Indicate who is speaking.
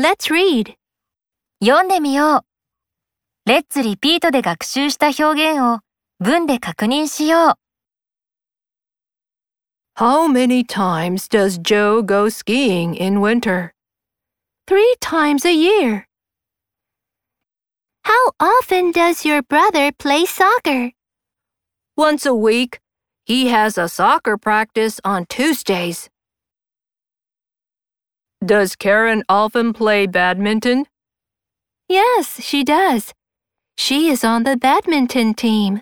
Speaker 1: Let's read.
Speaker 2: 読んでみよう。レッツリピートで学習した表現を文で確認しよう。
Speaker 3: How many times does Joe go skiing in winter?
Speaker 1: Three times a year. How often does your brother play soccer?
Speaker 3: Once a week. He has a soccer practice on Tuesdays. Does Karen often play badminton?
Speaker 1: Yes, she does. She is on the badminton team.